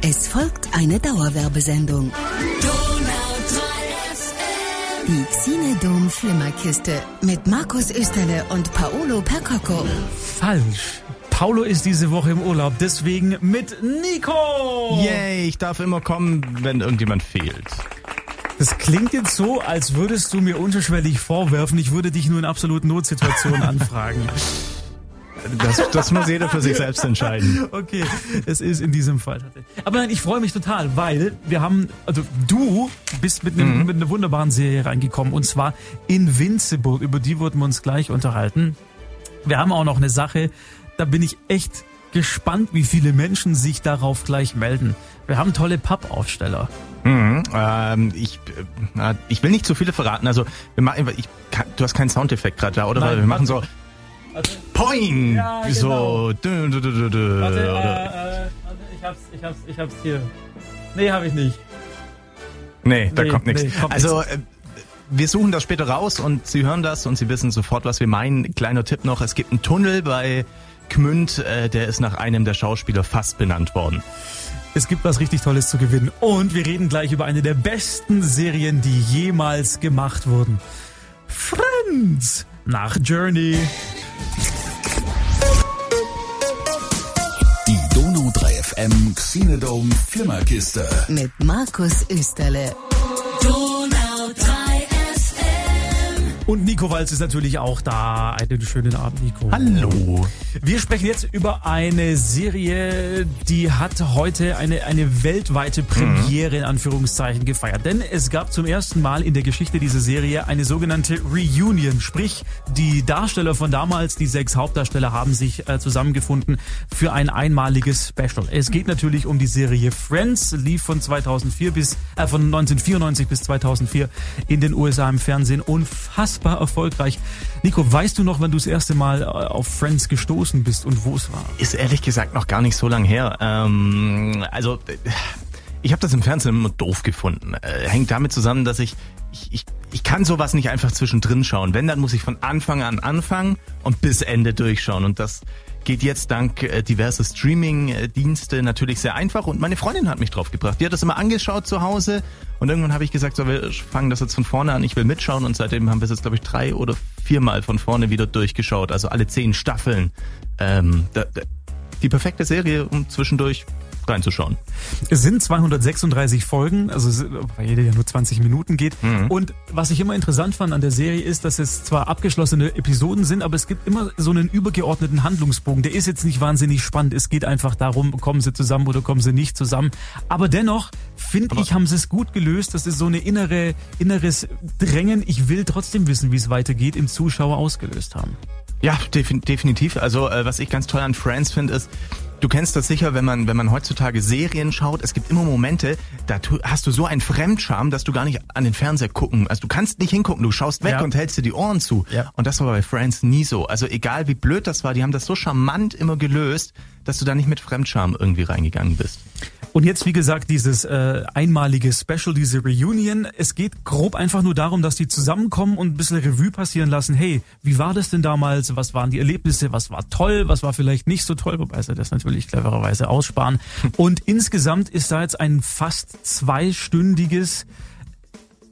Es folgt eine Dauerwerbesendung. Die Xinedom Flimmerkiste mit Markus Österle und Paolo Percocco. Falsch. Paulo ist diese Woche im Urlaub, deswegen mit Nico. Yay, ich darf immer kommen, wenn irgendjemand fehlt. Das klingt jetzt so, als würdest du mir unterschwellig vorwerfen, ich würde dich nur in absoluten Notsituationen anfragen. Das, das muss jeder für sich selbst entscheiden. Okay, es ist in diesem Fall tatsächlich. Aber nein, ich freue mich total, weil wir haben, also du bist mit, einem, mhm. mit einer wunderbaren Serie reingekommen und zwar Invincible, über die wurden wir uns gleich unterhalten. Wir haben auch noch eine Sache, da bin ich echt gespannt, wie viele Menschen sich darauf gleich melden. Wir haben tolle Pappaufsteller. Mhm, ähm, ich, äh, ich will nicht zu viele verraten. Also wir machen, ich, du hast keinen Soundeffekt gerade da, oder? Nein, wir machen so Warte. Poing! Ja, genau. So. Dö, dö, dö, dö, warte, äh, äh, ich hab's, ich hab's, ich hab's hier. Nee, hab ich nicht. Nee, da nee, kommt nichts. Nee, also, äh, wir suchen das später raus und Sie hören das und Sie wissen sofort, was wir meinen. Kleiner Tipp noch, es gibt einen Tunnel bei Gmünd, äh, der ist nach einem der Schauspieler fast benannt worden. Es gibt was richtig Tolles zu gewinnen. Und wir reden gleich über eine der besten Serien, die jemals gemacht wurden. Friends nach Journey. Die Donau 3 FM Xenodome Flimmerkiste. Mit Markus Österle. Und Nico Walz ist natürlich auch da. Einen schönen Abend, Nico. Hallo. Wir sprechen jetzt über eine Serie, die hat heute eine, eine weltweite Premiere in Anführungszeichen gefeiert. Denn es gab zum ersten Mal in der Geschichte dieser Serie eine sogenannte Reunion. Sprich, die Darsteller von damals, die sechs Hauptdarsteller, haben sich äh, zusammengefunden für ein einmaliges Special. Es geht natürlich um die Serie Friends, lief von 2004 bis, äh, von 1994 bis 2004 in den USA im Fernsehen. Unfassbar unfassbar erfolgreich. Nico, weißt du noch, wann du das erste Mal äh, auf Friends gestoßen bist und wo es war? Ist ehrlich gesagt noch gar nicht so lang her. Ähm, also ich habe das im Fernsehen immer doof gefunden. Äh, hängt damit zusammen, dass ich ich, ich, ich kann sowas nicht einfach zwischendrin schauen. Wenn, dann muss ich von Anfang an anfangen und bis Ende durchschauen. Und das geht jetzt dank äh, diverser Streaming-Dienste natürlich sehr einfach und meine Freundin hat mich drauf gebracht. Die hat das immer angeschaut zu Hause und irgendwann habe ich gesagt, so, wir fangen das jetzt von vorne an, ich will mitschauen und seitdem haben wir es jetzt, glaube ich, drei oder viermal von vorne wieder durchgeschaut, also alle zehn Staffeln. Ähm, da, da, die perfekte Serie, um zwischendurch reinzuschauen. Es sind 236 Folgen, also weil jede ja nur 20 Minuten geht. Mhm. Und was ich immer interessant fand an der Serie ist, dass es zwar abgeschlossene Episoden sind, aber es gibt immer so einen übergeordneten Handlungsbogen. Der ist jetzt nicht wahnsinnig spannend. Es geht einfach darum, kommen sie zusammen oder kommen sie nicht zusammen. Aber dennoch finde ich, haben sie es gut gelöst. Das ist so eine innere, inneres Drängen. Ich will trotzdem wissen, wie es weitergeht, im Zuschauer ausgelöst haben. Ja, definitiv. Also äh, was ich ganz toll an Friends finde, ist, Du kennst das sicher, wenn man, wenn man heutzutage Serien schaut. Es gibt immer Momente, da hast du so einen Fremdscham, dass du gar nicht an den Fernseher gucken. Also du kannst nicht hingucken, du schaust weg ja. und hältst dir die Ohren zu. Ja. Und das war bei Friends nie so. Also egal wie blöd das war, die haben das so charmant immer gelöst, dass du da nicht mit Fremdscham irgendwie reingegangen bist. Und jetzt, wie gesagt, dieses äh, einmalige Special, diese Reunion. Es geht grob einfach nur darum, dass die zusammenkommen und ein bisschen Revue passieren lassen. Hey, wie war das denn damals? Was waren die Erlebnisse? Was war toll? Was war vielleicht nicht so toll? Wobei sie das natürlich clevererweise aussparen. Und insgesamt ist da jetzt ein fast zweistündiges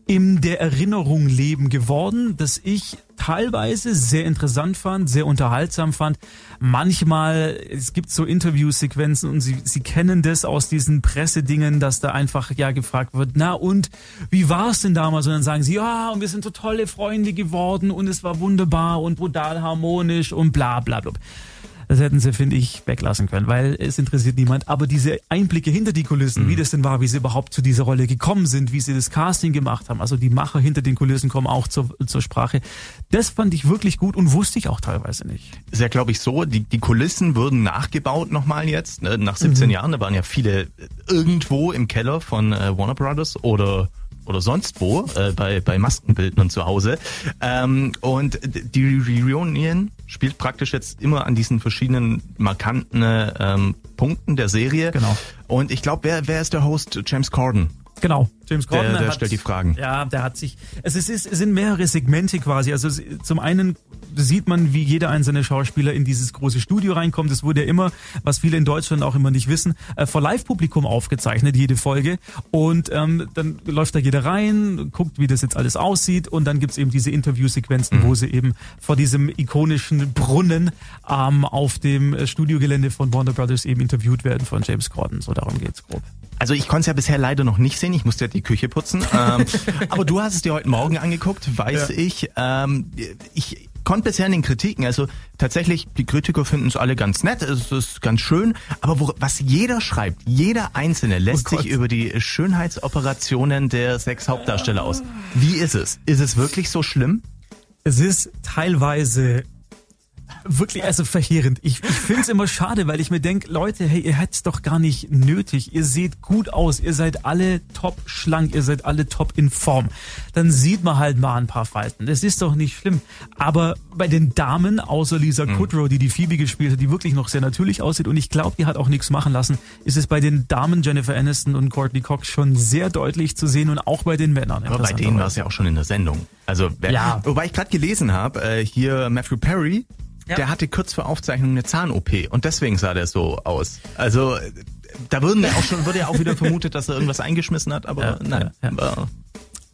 in der Erinnerung leben geworden, das ich teilweise sehr interessant fand, sehr unterhaltsam fand. Manchmal, es gibt so Interviewsequenzen und Sie, Sie kennen das aus diesen Pressedingen, dass da einfach ja gefragt wird, na und, wie war es denn damals? Und dann sagen sie, ja, und wir sind so tolle Freunde geworden und es war wunderbar und brutal harmonisch und bla bla bla. Das hätten sie, finde ich, weglassen können, weil es interessiert niemand. Aber diese Einblicke hinter die Kulissen, mhm. wie das denn war, wie sie überhaupt zu dieser Rolle gekommen sind, wie sie das Casting gemacht haben, also die Macher hinter den Kulissen kommen auch zur, zur Sprache. Das fand ich wirklich gut und wusste ich auch teilweise nicht. Ist ja, glaube ich, so, die, die Kulissen wurden nachgebaut nochmal jetzt. Ne? Nach 17 mhm. Jahren, da waren ja viele irgendwo im Keller von äh, Warner Brothers oder oder sonst wo, äh, bei, bei Maskenbildnern zu Hause. Ähm, und die Reunion spielt praktisch jetzt immer an diesen verschiedenen markanten ähm, Punkten der Serie. Genau. Und ich glaube, wer, wer ist der Host? James Corden. Genau, James Corden. Der, der hat, stellt die Fragen. Ja, der hat sich. Es, ist, es sind mehrere Segmente quasi. Also zum einen sieht man, wie jeder einzelne Schauspieler in dieses große Studio reinkommt. Das wurde ja immer, was viele in Deutschland auch immer nicht wissen, äh, vor Live-Publikum aufgezeichnet, jede Folge. Und ähm, dann läuft da jeder rein, guckt, wie das jetzt alles aussieht. Und dann gibt's eben diese Interviewsequenzen, wo sie eben vor diesem ikonischen Brunnen ähm, auf dem Studiogelände von Warner Brothers eben interviewt werden von James Corden. So darum geht's grob. Also ich konnte es ja bisher leider noch nicht sehen. Ich musste ja die Küche putzen. Ähm, aber du hast es dir heute Morgen angeguckt, weiß Ja. ich. Ähm, ich konnte bisher in den Kritiken, also tatsächlich, die Kritiker finden es alle ganz nett, es ist ganz schön. Aber wo, was jeder schreibt, jeder Einzelne lässt Oh sich über die Schönheitsoperationen der sechs Hauptdarsteller aus. Wie ist es? Ist es wirklich so schlimm? Es ist teilweise wirklich also verheerend. Ich, ich finde es immer schade, weil ich mir denke, Leute, hey, ihr hättet's doch gar nicht nötig. Ihr seht gut aus, ihr seid alle top schlank, ihr seid alle top in Form. Dann sieht man halt mal ein paar Falten. Das ist doch nicht schlimm. Aber bei den Damen, außer Lisa Kudrow, die die Phoebe gespielt hat, die wirklich noch sehr natürlich aussieht und ich glaube, die hat auch nichts machen lassen, ist es bei den Damen Jennifer Aniston und Courtney Cox schon sehr deutlich zu sehen und auch bei den Männern. Aber bei denen war es ja auch schon in der Sendung. Also, wer- Ja. wobei ich gerade gelesen habe, äh, hier Matthew Perry, Ja. der hatte kurz vor Aufzeichnung eine Zahn-OP und deswegen sah der so aus. Also, da würden ja auch schon, würde ja auch wieder vermutet, dass er irgendwas eingeschmissen hat, aber Ja, nein. ja,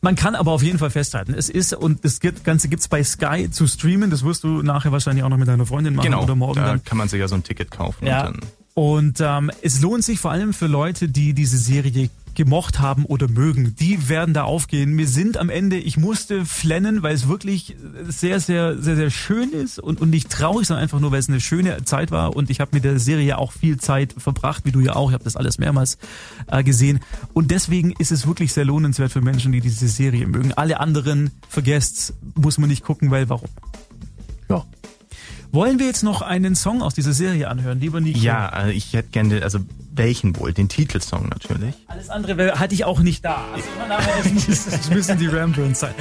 Man kann aber auf jeden Fall festhalten, es ist und das gibt- Ganze gibt's bei Sky zu streamen. Das wirst du nachher wahrscheinlich auch noch mit deiner Freundin machen Genau, oder morgen da dann. kann man sich ja so ein Ticket kaufen. Ja. Und Und ähm, es lohnt sich vor allem für Leute, die diese Serie gemocht haben oder mögen. Die werden da aufgehen. Wir sind am Ende, ich musste flennen, weil es wirklich sehr, sehr, sehr, sehr schön ist und, und nicht traurig, sondern einfach nur, weil es eine schöne Zeit war. Und ich habe mit der Serie auch viel Zeit verbracht, wie du ja auch. Ich habe das alles mehrmals äh, gesehen. Und deswegen ist es wirklich sehr lohnenswert für Menschen, die diese Serie mögen. Alle anderen, vergesst's, muss man nicht gucken, weil warum? ja. Wollen wir jetzt noch einen Song aus dieser Serie anhören, lieber Nico? Ja, äh, ich hätte gerne, also welchen wohl? Den Titelsong natürlich. Alles andere hatte ich auch nicht da. Also es müssen die Rembrandts sein.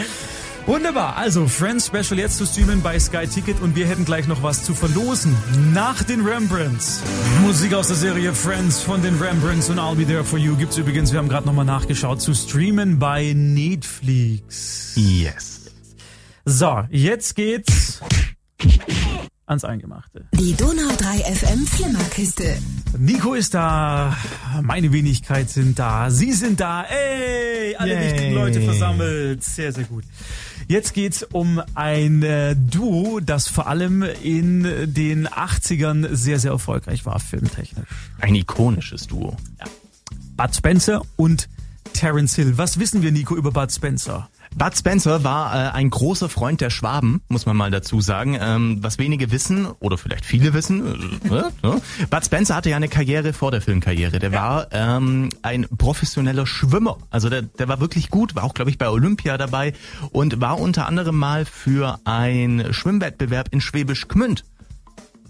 Wunderbar, also Friends Special jetzt zu streamen bei Sky Ticket und wir hätten gleich noch was zu verlosen nach den Rembrandts. Musik aus der Serie Friends von den Rembrandts und I'll Be There For You gibt's übrigens, wir haben gerade nochmal nachgeschaut, zu streamen bei Netflix. Yes. So, jetzt geht's ans Eingemachte. Die Donau 3 FM Flimmerkiste. Nico ist da, meine Wenigkeit sind da, Sie sind da, ey, alle Yay. wichtigen Leute versammelt. Sehr, sehr gut. Jetzt geht's um ein äh, Duo, das vor allem in den 80ern sehr, sehr erfolgreich war, filmtechnisch. Ein ikonisches Duo. Bud Spencer und Terence Hill. Was wissen wir, Nico, über Bud Spencer? Bud Spencer war äh, ein großer Freund der Schwaben, muss man mal dazu sagen. Ähm, was wenige wissen, oder vielleicht viele wissen, äh, äh, äh. Bud Spencer hatte ja eine Karriere vor der Filmkarriere. Der war ähm, ein professioneller Schwimmer. Also der, der war wirklich gut, war auch, glaube ich, bei Olympia dabei und war unter anderem mal für einen Schwimmwettbewerb in Schwäbisch Gmünd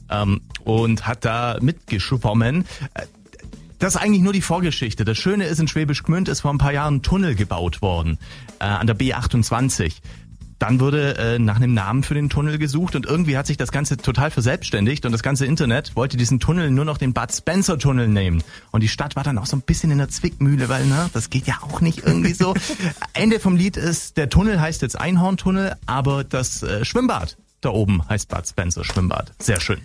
ähm, und hat da mitgeschwommen. Das ist eigentlich nur die Vorgeschichte. Das Schöne ist, in Schwäbisch Gmünd ist vor ein paar Jahren ein Tunnel gebaut worden, äh, an der B28. Dann wurde äh, nach einem Namen für den Tunnel gesucht und irgendwie hat sich das Ganze total verselbstständigt und das ganze Internet wollte diesen Tunnel nur noch den Bud Spencer Tunnel nehmen. Und die Stadt war dann auch so ein bisschen in der Zwickmühle, weil ne, das geht ja auch nicht irgendwie so. Ende vom Lied ist, der Tunnel heißt jetzt Einhorntunnel, aber das äh, Schwimmbad da oben heißt Bud Spencer Schwimmbad. Sehr schön.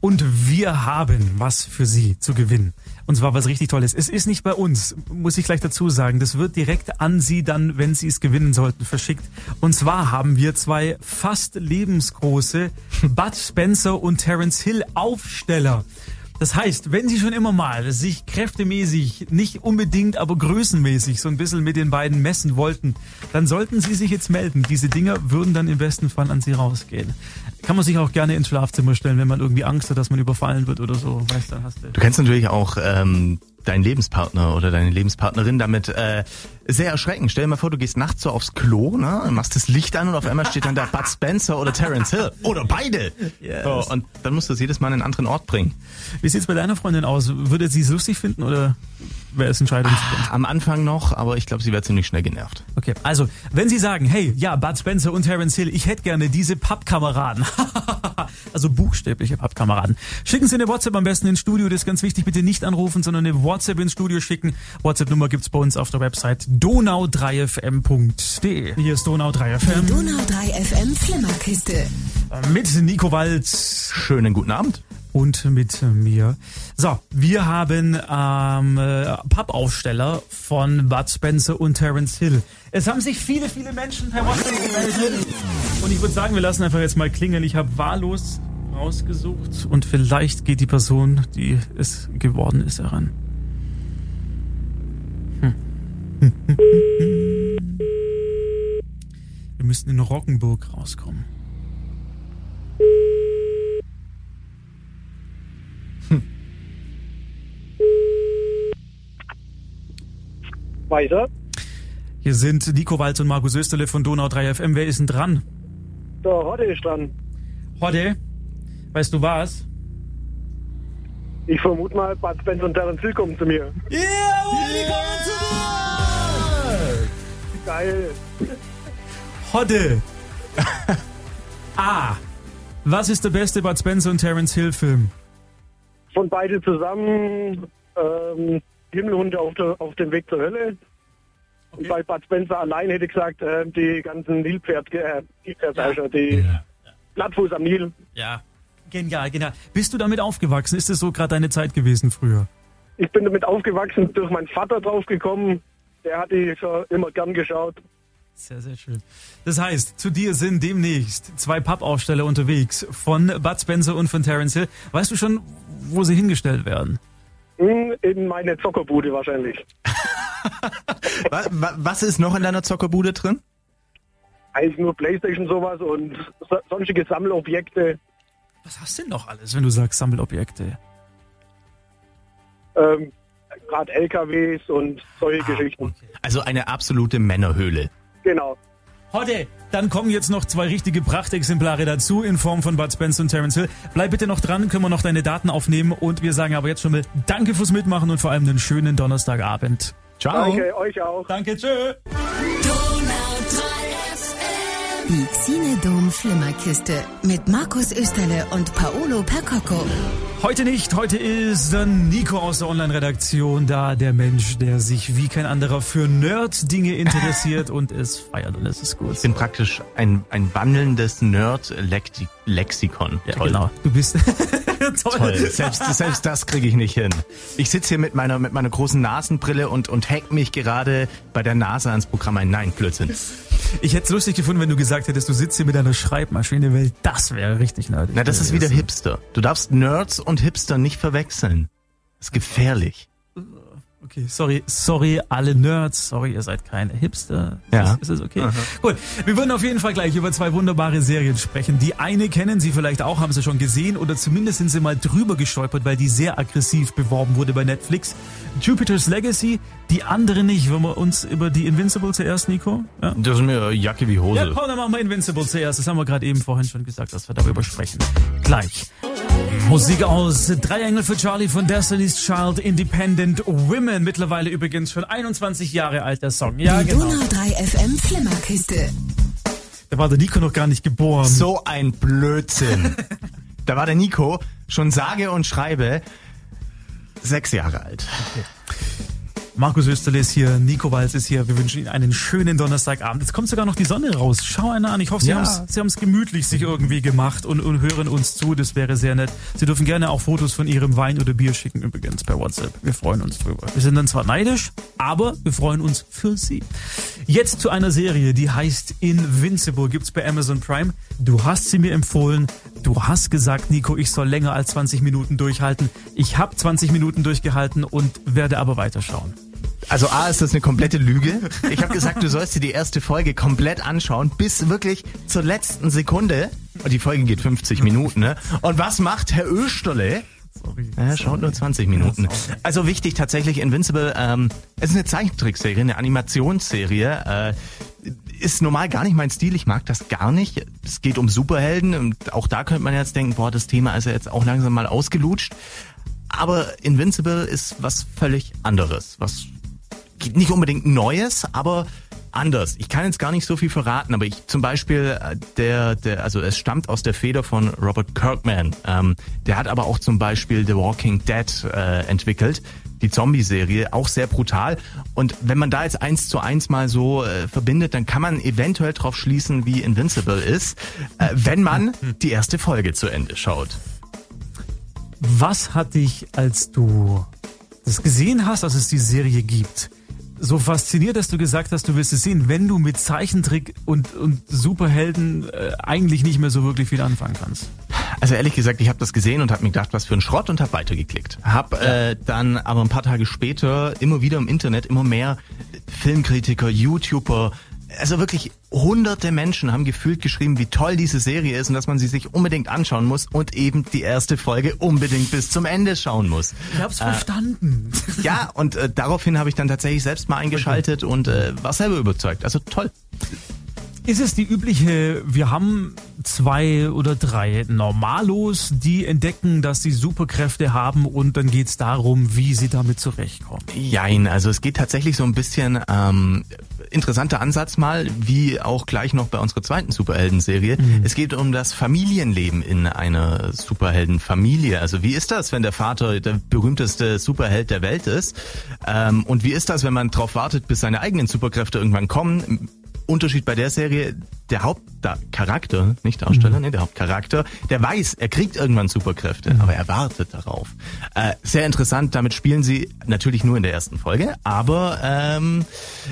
Und wir haben was für Sie zu gewinnen. Und zwar was richtig Tolles. Es ist nicht bei uns, muss ich gleich dazu sagen. Das wird direkt an Sie dann, wenn Sie es gewinnen sollten, verschickt. Und zwar haben wir zwei fast lebensgroße Bud Spencer und Terence Hill Aufsteller. Das heißt, wenn Sie schon immer mal sich kräftemäßig, nicht unbedingt, aber größenmäßig so ein bisschen mit den beiden messen wollten, dann sollten Sie sich jetzt melden. Diese Dinger würden dann im besten Fall an Sie rausgehen. Kann man sich auch gerne ins Schlafzimmer stellen, wenn man irgendwie Angst hat, dass man überfallen wird oder so. Weißt du, hast du. Du kannst natürlich auch ähm, deinen Lebenspartner oder deine Lebenspartnerin damit äh, sehr erschrecken. Stell dir mal vor, du gehst nachts so aufs Klo, ne, machst das Licht an und auf einmal steht dann da Bud Spencer oder Terence Hill oder beide. Yes. So, und dann musst du es jedes Mal an einen anderen Ort bringen. Wie sieht's bei deiner Freundin aus? Würde sie es lustig finden oder wäre es Entscheidungsgrund? Am Anfang noch, aber ich glaube, sie wäre ziemlich schnell genervt. Okay, also, wenn Sie sagen, hey, ja, Bud Spencer und Terence Hill, ich hätte gerne diese Pappkameraden. also buchstäbliche Pappkameraden. Schicken Sie eine WhatsApp am besten ins Studio, das ist ganz wichtig. Bitte nicht anrufen, sondern eine WhatsApp ins Studio schicken. WhatsApp-Nummer gibt's bei uns auf der Website donau3fm.de. Hier ist Donau3FM. Die Donau 3 FM Flimmerkiste. Mit Nico Walz Schönen guten Abend. und mit mir. So, wir haben ähm, äh, Pappaufsteller von Bud Spencer und Terence Hill. Es haben sich viele, viele Menschen per WhatsApp gemeldet. Und ich würde sagen, wir lassen einfach jetzt mal klingeln. Ich habe wahllos rausgesucht und vielleicht geht die Person, die es geworden ist, heran. Wir müssten in Rockenburg rauskommen. Weiter. Hier sind Nico Walz und Markus Österle von Donau 3 FM. Wer ist denn dran? Der Hotte ist dran. Hodde, weißt du was? Ich vermute mal, Bud Spencer und Terence Hill kommen zu mir. Ja, die kommen zurück! Geil. Hodde! A. Was ist der beste Bud Spencer und Terence Hill Film? Von beide zusammen ähm, Himmelhunde auf, der, auf dem Weg zur Hölle. Und bei Bud Spencer allein hätte ich gesagt, äh, die ganzen Nilpferd, äh, ich schon, die Blattfuß am Nil. Ja. Genial, genial. Bist du damit aufgewachsen? Ist es so gerade deine Zeit gewesen früher? Ich bin damit aufgewachsen, durch meinen Vater draufgekommen. Der hat die schon immer gern geschaut. Sehr, sehr schön. Das heißt, zu dir sind demnächst zwei Pappaufsteller unterwegs von Bud Spencer und von Terence Hill. Weißt du schon, wo sie hingestellt werden? Hm, In meine Zockerbude wahrscheinlich. Was, ist noch in deiner Zockerbude drin? Eigentlich nur Playstation sowas und so, sonstige Sammelobjekte. Was hast du denn noch alles, wenn du sagst Sammelobjekte? Ähm, Gerade LKWs und solche Geschichten. Also eine absolute Männerhöhle. Genau. Hodde, dann kommen jetzt noch zwei richtige Prachtexemplare dazu in Form von Bud Spencer und Terence Hill. Bleib bitte noch dran, können wir noch deine Daten aufnehmen und wir sagen aber jetzt schon mal Danke fürs Mitmachen und vor allem einen schönen Donnerstagabend. Ciao. Danke, euch auch. Danke, tschö. Die Xinedom Flimmerkiste mit Markus Österle und Paolo Percocco. Heute nicht, heute ist dann Nico aus der Online-Redaktion da, der Mensch, der sich wie kein anderer für Nerd-Dinge interessiert und es feiert und es ist gut. Ich bin praktisch ein, ein wandelndes Nerd-Lexikon. Ja, genau. Du bist toll. Toll. Selbst, selbst das kriege ich nicht hin. Ich sitze hier mit meiner, mit meiner großen Nasenbrille und, und hack mich gerade bei der Nase ans Programm ein. Nein, Blödsinn. Ich hätte es lustig gefunden, wenn du gesagt hättest, du sitzt hier mit einer Schreibmaschine, weil das wäre richtig nerdig. Na, das ist wieder. Hipster. Du darfst Nerds und Hipster nicht verwechseln. Das ist gefährlich. Okay, sorry, sorry, alle Nerds, sorry, ihr seid keine Hipster. Ist Ja. es- Ist es okay? Gut, wir würden auf jeden Fall gleich über zwei wunderbare Serien sprechen. Die eine kennen Sie vielleicht auch, haben Sie schon gesehen oder zumindest sind Sie mal drüber gestolpert, weil die sehr aggressiv beworben wurde bei Netflix. Jupiter's Legacy, die andere nicht. Wollen wir uns über die Invincible zuerst, Nico? Ja? Das ist mir Jacke wie Ja, Hose. komm, dann machen wir Invincible zuerst. Das haben wir gerade eben vorhin schon gesagt, dass wir darüber sprechen. Gleich. Musik aus Drei Engel für Charlie von Destiny's Child Independent Women. Mittlerweile übrigens schon 21 Jahre alt, der Song. Ja, Die genau. Donau 3 FM Flimmerkiste. Da war der Nico noch gar nicht geboren. So ein Blödsinn. da war der Nico schon sage und schreibe sechs Jahre alt. Markus Österle ist hier, Nico Walz ist hier. Wir wünschen Ihnen einen schönen Donnerstagabend. Jetzt kommt sogar noch die Sonne raus. Schau einer an. Ich hoffe, Sie Ja. Sie haben's gemütlich sich irgendwie gemacht und, und hören uns zu. Das wäre sehr nett. Sie dürfen gerne auch Fotos von Ihrem Wein oder Bier schicken übrigens per WhatsApp. Wir freuen uns drüber. Wir sind dann zwar neidisch, aber wir freuen uns für Sie. Jetzt zu einer Serie, die heißt Invincible. Gibt's bei Amazon Prime. Du hast sie mir empfohlen. Du hast gesagt, Nico, ich soll länger als 20 Minuten durchhalten. Ich habe 20 Minuten durchgehalten und werde aber weiterschauen. Also A ist das eine komplette Lüge. Ich habe gesagt, du sollst dir die erste Folge komplett anschauen, bis wirklich zur letzten Sekunde. Und die Folge geht 50 Minuten, ne? Und was macht Herr Österle? Sorry. Er schaut nur 20 Minuten. Also wichtig tatsächlich, Invincible, ähm, es ist eine Zeichentrickserie, eine Animationsserie. Äh, ist normal gar nicht mein Stil, ich mag das gar nicht. Es geht um Superhelden und auch da könnte man jetzt denken, boah, das Thema ist ja jetzt auch langsam mal ausgelutscht. Aber Invincible ist was völlig anderes, was nicht unbedingt Neues, aber anders. Ich kann jetzt gar nicht so viel verraten, aber ich zum Beispiel äh, der, der, also es stammt aus der Feder von Robert Kirkman. Ähm, der hat aber auch zum Beispiel The Walking Dead äh, entwickelt die Zombie-Serie, auch sehr brutal. Und wenn man da jetzt eins zu eins mal so äh, verbindet, dann kann man eventuell drauf schließen, wie Invincible ist, äh, wenn man die erste Folge zu Ende schaut. Was hat dich, als du das gesehen hast, dass es die Serie gibt, so fasziniert, dass du gesagt hast, du willst es sehen, wenn du mit Zeichentrick und, und Superhelden äh, eigentlich nicht mehr so wirklich viel anfangen kannst? Also ehrlich gesagt, ich habe das gesehen und habe mir gedacht, was für ein Schrott und habe weitergeklickt. Hab äh, dann aber ein paar Tage später immer wieder im Internet immer mehr Filmkritiker, YouTuber, also wirklich hunderte Menschen haben gefühlt geschrieben, wie toll diese Serie ist und dass man sie sich unbedingt anschauen muss und eben die erste Folge unbedingt bis zum Ende schauen muss. Ich hab's äh, verstanden. Ja, und äh, daraufhin habe ich dann tatsächlich selbst mal eingeschaltet und äh, war selber überzeugt. Also toll. Ist es die übliche, wir haben zwei oder drei Normalos, die entdecken, dass sie Superkräfte haben und dann geht's darum, wie sie damit zurechtkommen? Jein, also es geht tatsächlich so ein bisschen ähm, interessanter Ansatz mal, wie auch gleich noch bei unserer zweiten Superhelden-Serie. Mhm. Es geht um das Familienleben in einer Superheldenfamilie. Also wie ist das, wenn der Vater der berühmteste Superheld der Welt ist? Ähm, und wie ist das, wenn man darauf wartet, bis seine eigenen Superkräfte irgendwann kommen? Unterschied bei der Serie, der Hauptcharakter, nicht Darsteller, mhm. nee, der Hauptcharakter, der weiß, er kriegt irgendwann Superkräfte, mhm. aber er wartet darauf. Äh, sehr interessant, damit spielen sie natürlich nur in der ersten Folge, aber ähm,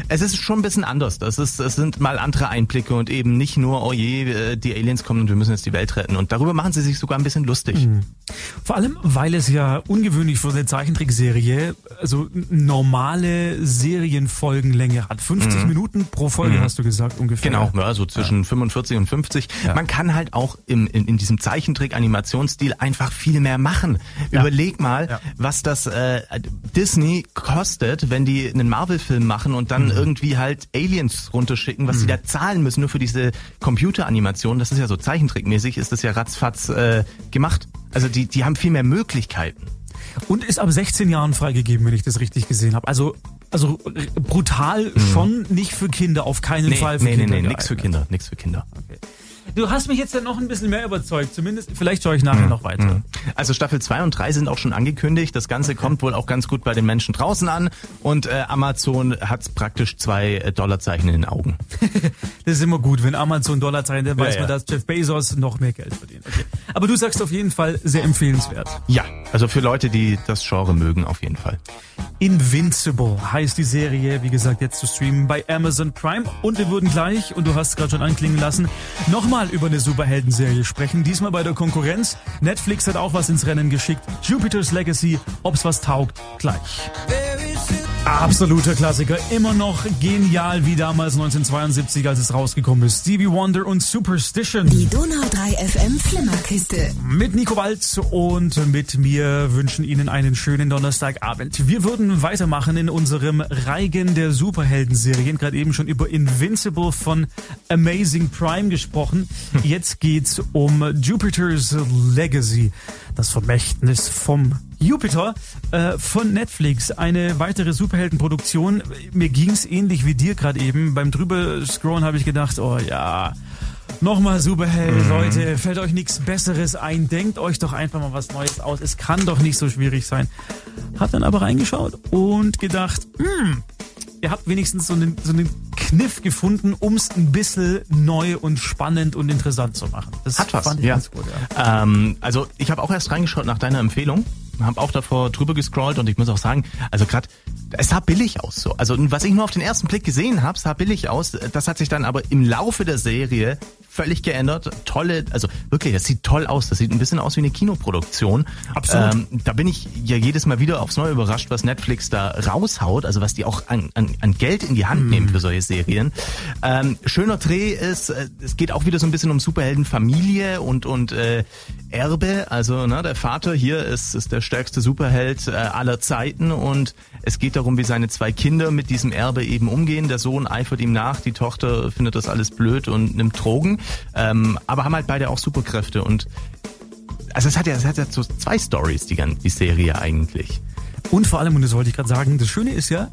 es ist schon ein bisschen anders. Das ist, es sind mal andere Einblicke und eben nicht nur, oh je, äh, die Aliens kommen und wir müssen jetzt die Welt retten. Und darüber machen sie sich sogar ein bisschen lustig. Mhm. Vor allem, weil es ja ungewöhnlich für eine Zeichentrickserie also normale Serienfolgenlänge hat. 50 mhm. Minuten pro Folge, mhm. hast du gesagt, ungefähr. Genau, ja, so zwischen ja. 45 und 50. Ja. Man kann halt auch im, in, in diesem Zeichentrick-Animationsstil einfach viel mehr machen. Ja. Überleg mal, was das äh, Disney kostet, wenn die einen Marvel-Film machen und dann mhm. irgendwie halt Aliens runterschicken, was mhm. sie da zahlen müssen, nur für diese Computeranimation. Das ist ja so zeichentrickmäßig, ist das ja ratzfatz äh, gemacht. Also die, die haben viel mehr Möglichkeiten. Und ist ab 16 Jahren freigegeben, wenn ich das richtig gesehen habe. Also also brutal mhm. schon, nicht für Kinder, auf keinen nee, Fall für nee, Kinder. Nee, nee, nix für Kinder, nix für Kinder. Okay. Du hast mich jetzt ja noch ein bisschen mehr überzeugt. Zumindest, vielleicht schaue ich nachher mhm. noch weiter. Mhm. Also Staffel 2 und 3 sind auch schon angekündigt. Das Ganze okay. kommt wohl auch ganz gut bei den Menschen draußen an. Und äh, Amazon hat praktisch zwei äh, Dollarzeichen in den Augen. das ist immer gut, wenn Amazon Dollarzeichen, dann weiß ja, man, dass Jeff Bezos noch mehr Geld verdient. Okay. Aber du sagst auf jeden Fall sehr empfehlenswert. Ja, also für Leute, die das Genre mögen, auf jeden Fall. Invincible heißt die Serie, wie gesagt, jetzt zu streamen bei Amazon Prime. Und wir würden gleich, und du hast es gerade schon anklingen lassen, nochmal über eine Superhelden-Serie sprechen. Diesmal bei der Konkurrenz. Netflix hat auch was ins Rennen geschickt. Jupiter's Legacy, ob's was taugt, gleich. Absoluter Klassiker, immer noch genial wie damals 1972, als es rausgekommen ist. Stevie Wonder und Superstition. Die Donau 3 FM Flimmerkiste. Mit Nico Walz und mit mir wünschen Ihnen einen schönen Donnerstagabend. Wir würden weitermachen in unserem Reigen der Superhelden-Serien. Gerade eben schon über Invincible von Amazing Prime gesprochen. Jetzt geht's um Jupiter's Legacy. Das Vermächtnis vom Jupiter äh, von Netflix, eine weitere Superheldenproduktion. Mir ging's ähnlich wie dir gerade eben. Beim drüber scrollen habe ich gedacht, oh ja, nochmal Superheld, mhm. Leute, fällt euch nichts Besseres ein, denkt euch doch einfach mal was Neues aus. Es kann doch nicht so schwierig sein. Hab dann aber reingeschaut und gedacht, hm, ihr habt wenigstens so einen, so einen Kniff gefunden, um es ein bisschen neu und spannend und interessant zu machen. Das Hat was, fand ich ja. ganz gut. Ja. Ähm, also ich habe auch erst reingeschaut nach deiner Empfehlung habe auch davor drüber gescrollt und ich muss auch sagen, also gerade es sah billig aus so. Also was ich nur auf den ersten Blick gesehen habe, sah billig aus. Das hat sich dann aber im Laufe der Serie völlig geändert. Tolle, also wirklich, das sieht toll aus. Das sieht ein bisschen aus wie eine Kinoproduktion. Absolut. Ähm, da bin ich ja jedes Mal wieder aufs Neue überrascht, was Netflix da raushaut, also was die auch an, an, an Geld in die Hand mm. nehmen für solche Serien. Ähm, schöner Dreh ist, äh, es geht auch wieder so ein bisschen um Superheldenfamilie und und äh, Erbe. Also ne, der Vater hier ist, ist der stärkste Superheld äh, aller Zeiten und es geht darum, wie seine zwei Kinder mit diesem Erbe eben umgehen. Der Sohn eifert ihm nach, die Tochter findet das alles blöd und nimmt Drogen, ähm, aber haben halt beide auch Superkräfte und also es hat ja, es hat ja so zwei Stories, die, die Serie eigentlich. Und vor allem, und das wollte ich gerade sagen, das Schöne ist ja,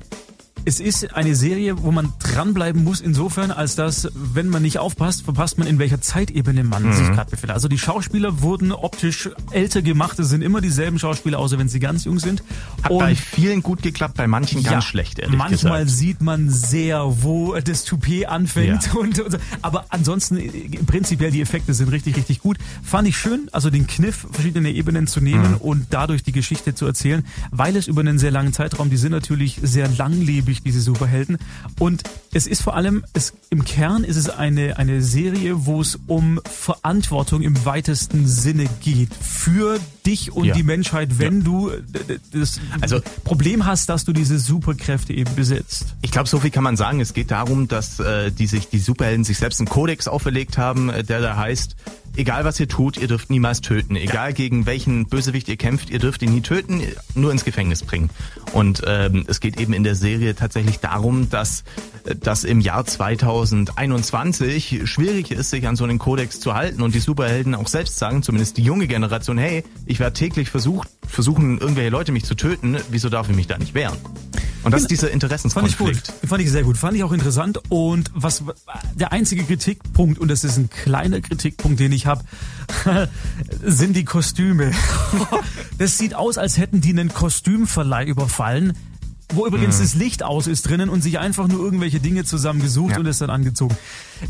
es ist eine Serie, wo man dranbleiben muss, insofern, als dass, wenn man nicht aufpasst, verpasst man, in welcher Zeitebene man mhm. sich gerade befindet. Also die Schauspieler wurden optisch älter gemacht, es sind immer dieselben Schauspieler, außer wenn sie ganz jung sind. Hat Und bei vielen gut geklappt, bei manchen ja, ganz schlecht, ehrlich Manchmal gesagt. sieht man sehr, wo das Toupet anfängt. Ja. Und, und, aber ansonsten, prinzipiell, die Effekte sind richtig, richtig gut. Fand ich schön, also den Kniff, verschiedene Ebenen zu nehmen mhm. und dadurch die Geschichte zu erzählen, weil es über einen sehr langen Zeitraum, die sind natürlich sehr langlebig, diese Superhelden. Und es ist vor allem, es, im Kern ist es eine, eine Serie, wo es um Verantwortung im weitesten Sinne geht. Für dich und ja. die Menschheit, wenn ja. du das also, Problem hast, dass du diese Superkräfte eben besitzt. Ich glaube, so viel kann man sagen. Es geht darum, dass äh, die sich die Superhelden sich selbst einen Kodex auferlegt haben, äh, der da heißt, egal was ihr tut, ihr dürft niemals töten. Egal ja. gegen welchen Bösewicht ihr kämpft, ihr dürft ihn nie töten, nur ins Gefängnis bringen. Und ähm, es geht eben in der Serie tatsächlich darum, dass das im Jahr 2021 schwierig ist, sich an so einen Kodex zu halten und die Superhelden auch selbst sagen, zumindest die junge Generation, hey, ich werde täglich versucht, versuchen, irgendwelche Leute mich zu töten, wieso darf ich mich da nicht wehren? Und das ist dieser Interessenskonflikt. Fand ich gut. Fand ich sehr gut. Fand ich auch interessant. Und was der einzige Kritikpunkt, und das ist ein kleiner Kritikpunkt, den ich habe, sind die Kostüme. das sieht aus, als hätten die einen Kostümverleih überfallen wo übrigens mhm. das Licht aus ist drinnen und sich einfach nur irgendwelche Dinge zusammengesucht ja. und es dann angezogen.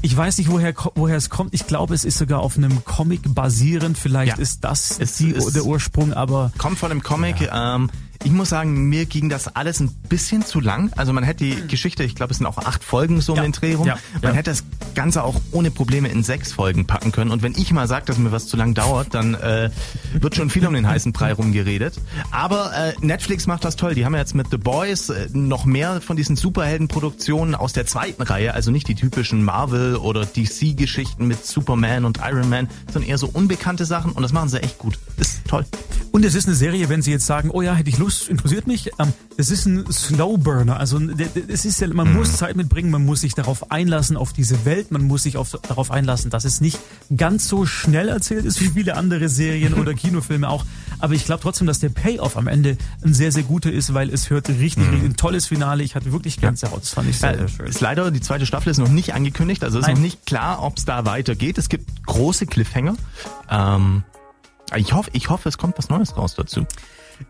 Ich weiß nicht, woher, woher es kommt. Ich glaube, es ist sogar auf einem Comic basierend. Vielleicht ja. ist das es, die, es der Ursprung, aber. Kommt von einem Comic. Ja. Ähm, ich muss sagen, mir ging das alles ein bisschen zu lang. Also man hätte die hm. Geschichte, ich glaube, es sind auch acht Folgen so um den Dreh rum. Ja, man ja. hätte das Ganze auch ohne Probleme in sechs Folgen packen können. Und wenn ich mal sage, dass mir was zu lang dauert, dann äh, wird schon viel um den heißen Brei rumgeredet. Aber äh, Netflix macht das toll. Die haben ja jetzt mit The Boys äh, noch mehr von diesen Superheldenproduktionen aus der zweiten Reihe, also nicht die typischen Marvel oder DC-Geschichten mit Superman und Iron Man, sondern eher so unbekannte Sachen. Und das machen sie echt gut. Ist toll. Und es ist eine Serie, wenn Sie jetzt sagen, oh ja, hätte ich Lust interessiert mich. Ähm, es ist ein Slowburner. Also es ist ja, man mhm. muss Zeit mitbringen, man muss sich darauf einlassen auf diese Welt, man muss sich auf, darauf einlassen, dass es nicht ganz so schnell erzählt ist wie viele andere Serien oder Kinofilme auch. Aber ich glaube trotzdem, dass der Payoff am Ende ein sehr, sehr guter ist, weil es hört richtig, mhm. richtig ein tolles Finale. Ich hatte wirklich Gänsehaut. Das fand ich sehr, sehr schön. Ist leider, die zweite Staffel ist noch nicht angekündigt. Also ist Nein. noch nicht klar, ob es da weitergeht. Es gibt große Cliffhanger. Ähm, ich hoffe, ich hoffe, es kommt was Neues raus dazu.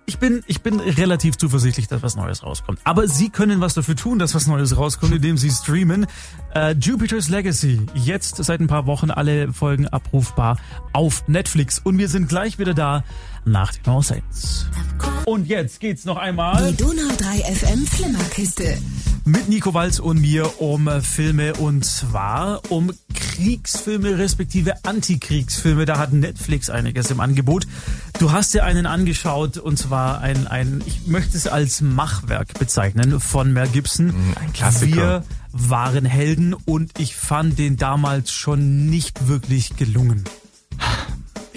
Ich bin, ich bin relativ zuversichtlich, dass was Neues rauskommt. Aber Sie können was dafür tun, dass was Neues rauskommt, indem Sie streamen. Äh, Jupiter's Legacy. Jetzt seit ein paar Wochen alle Folgen abrufbar auf Netflix. Und wir sind gleich wieder da nach den All Und jetzt geht's noch einmal. Die Donau 3 FM Flimmerkiste. Mit Nico Walz und mir um Filme und zwar um Kriegsfilme respektive Antikriegsfilme. Da hat Netflix einiges im Angebot. Du hast dir einen angeschaut und zwar ein, ein ich möchte es als Machwerk bezeichnen von Mel Gibson. Mm, ein Klassiker. Wir waren Helden und ich fand den damals schon nicht wirklich gelungen.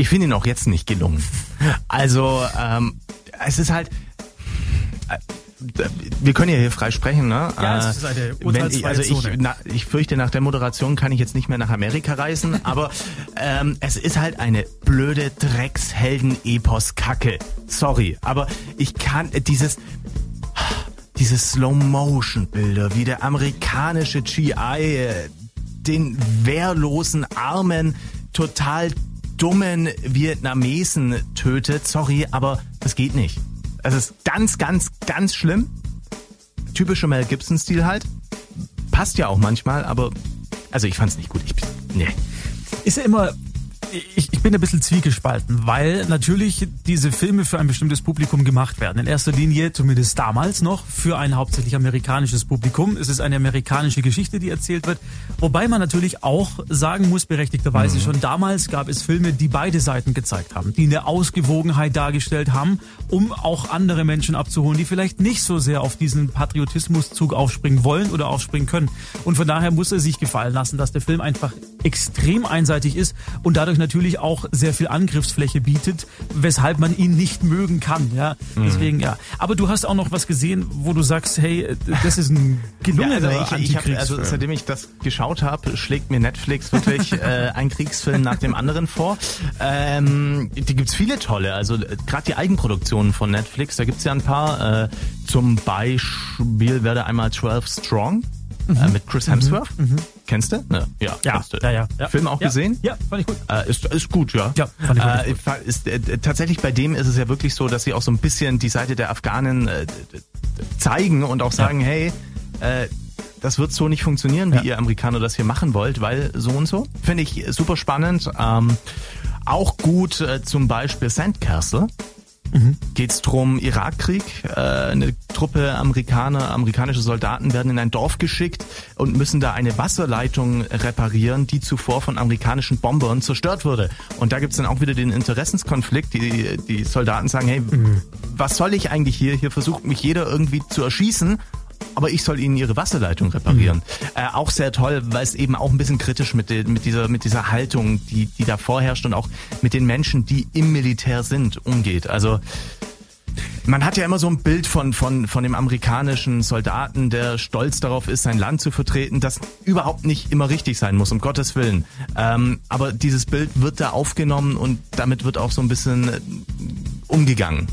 Ich finde ihn auch jetzt nicht gelungen. Also, ähm, es ist halt. Äh, wir können ja hier frei sprechen, ne? Ja, es ist eine Wenn ich, also ich, na, ich fürchte, nach der Moderation kann ich jetzt nicht mehr nach Amerika reisen, aber ähm, es ist halt eine blöde Dreckshelden-Epos-Kacke. Sorry, aber ich kann dieses diese Slow-Motion-Bilder, wie der amerikanische GI äh, den wehrlosen Armen total dummen Vietnamesen tötet. Sorry, aber das geht nicht. Es ist ganz, ganz, ganz schlimm. Typischer Mel Gibson-Stil halt. Passt ja auch manchmal, aber also ich fand's nicht gut. Ich, nee. Ist ja immer ich, ich bin ein bisschen zwiegespalten, weil natürlich diese Filme für ein bestimmtes Publikum gemacht werden. In erster Linie, zumindest damals noch, für ein hauptsächlich amerikanisches Publikum. Es ist eine amerikanische Geschichte, die erzählt wird. Wobei man natürlich auch sagen muss, berechtigterweise mhm. schon damals gab es Filme, die beide Seiten gezeigt haben, die eine Ausgewogenheit dargestellt haben, um auch andere Menschen abzuholen, die vielleicht nicht so sehr auf diesen Patriotismuszug aufspringen wollen oder aufspringen können. Und von daher muss er sich gefallen lassen, dass der Film einfach extrem einseitig ist und dadurch natürlich auch sehr viel Angriffsfläche bietet, weshalb man ihn nicht mögen kann. Ja, mhm. deswegen ja. Aber du hast auch noch was gesehen, wo du sagst, hey, das ist ein gelungener ja, also ich, ich hab, Also seitdem ich das geschaut habe, schlägt mir Netflix wirklich äh, ein Kriegsfilm nach dem anderen vor. Ähm, die gibt's viele tolle. Also äh, gerade die Eigenproduktionen von Netflix, da gibt's ja ein paar. Äh, zum Beispiel wäre da einmal 12 Strong mhm. äh, mit Chris Hemsworth. Mhm. mhm. Kennst du? Ne? Ja, ja, ja, ja, ja. Film auch ja, gesehen? Ja, fand ich gut. Äh, ist, ist gut, ja. Ja, fand ich, äh, gut. Ist, äh, tatsächlich bei dem ist es ja wirklich so, dass sie auch so ein bisschen die Seite der Afghanen äh, zeigen und auch sagen, hey, äh, das wird so nicht funktionieren, wie ja. ihr Amerikaner das hier machen wollt, weil so und so. Finde ich super spannend. Ähm, auch gut äh, zum Beispiel Sandcastle. Mhm. Geht es drum Irakkrieg. Äh, eine Truppe Amerikaner, amerikanische Soldaten werden in ein Dorf geschickt und müssen da eine Wasserleitung reparieren, die zuvor von amerikanischen Bombern zerstört wurde. Und da gibt es dann auch wieder den Interessenskonflikt. Die, die Soldaten sagen, hey, mhm. was soll ich eigentlich hier? Hier versucht mich jeder irgendwie zu erschießen aber ich soll ihnen ihre Wasserleitung reparieren. Mhm. Äh, auch sehr toll, weil es eben auch ein bisschen kritisch mit, de, mit, dieser, mit dieser Haltung, die, die da vorherrscht und auch mit den Menschen, die im Militär sind, umgeht. Also man hat ja immer so ein Bild von, von, von dem amerikanischen Soldaten, der stolz darauf ist, sein Land zu vertreten, das überhaupt nicht immer richtig sein muss, um Gottes Willen. Ähm, aber dieses Bild wird da aufgenommen und damit wird auch so ein bisschen äh, umgegangen.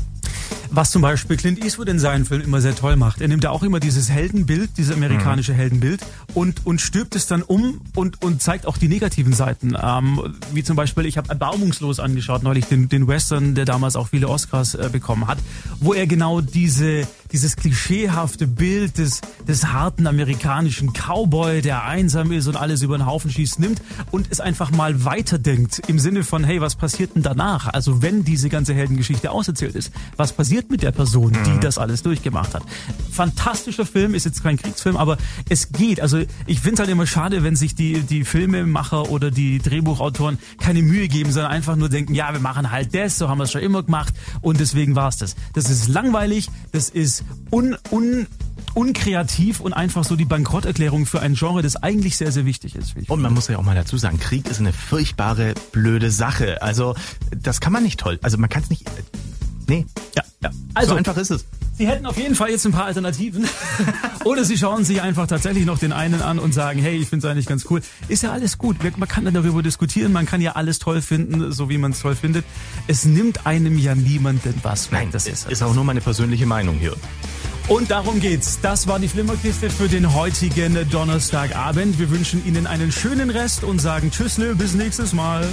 Was zum Beispiel Clint Eastwood in seinen Filmen immer sehr toll macht. Er nimmt ja auch immer dieses Heldenbild, dieses amerikanische mhm. Heldenbild und, und stirbt es dann um und, und zeigt auch die negativen Seiten. Ähm, wie zum Beispiel, ich habe erbarmungslos angeschaut, neulich den, den Western, der damals auch viele Oscars äh, bekommen hat, wo er genau diese, dieses klischeehafte Bild des, des harten amerikanischen Cowboy, der einsam ist und alles über den Haufen schießt, nimmt und es einfach mal weiterdenkt im Sinne von, hey, was passiert denn danach? Also wenn diese ganze Heldengeschichte auserzählt ist, was passiert mit der Person, die mhm. das alles durchgemacht hat. Fantastischer Film, ist jetzt kein Kriegsfilm, aber es geht. Also ich finde es halt immer schade, wenn sich die, die Filmemacher oder die Drehbuchautoren keine Mühe geben, sondern einfach nur denken, ja, wir machen halt das, so haben wir es schon immer gemacht und deswegen war es das. Das ist langweilig, das ist un, un, unkreativ und einfach so die Bankrotterklärung für ein Genre, das eigentlich sehr, sehr wichtig ist. Und man muss ja auch mal dazu sagen, Krieg ist eine furchtbare, blöde Sache. Also das kann man nicht toll. Also man kann es nicht Nee. Ja, ja. Also, so einfach ist es. Sie hätten auf jeden Fall jetzt ein paar Alternativen. Oder Sie schauen sich einfach tatsächlich noch den einen an und sagen, hey, ich finde es eigentlich ganz cool. Ist ja alles gut. Man kann dann darüber diskutieren, man kann ja alles toll finden, so wie man es toll findet. Es nimmt einem ja niemanden was weg. Nein, das ist, ist auch nur meine persönliche Meinung hier. Und darum geht's. Das war die Flimmerkiste für den heutigen Donnerstagabend. Wir wünschen Ihnen einen schönen Rest und sagen Tschüssle, bis nächstes Mal.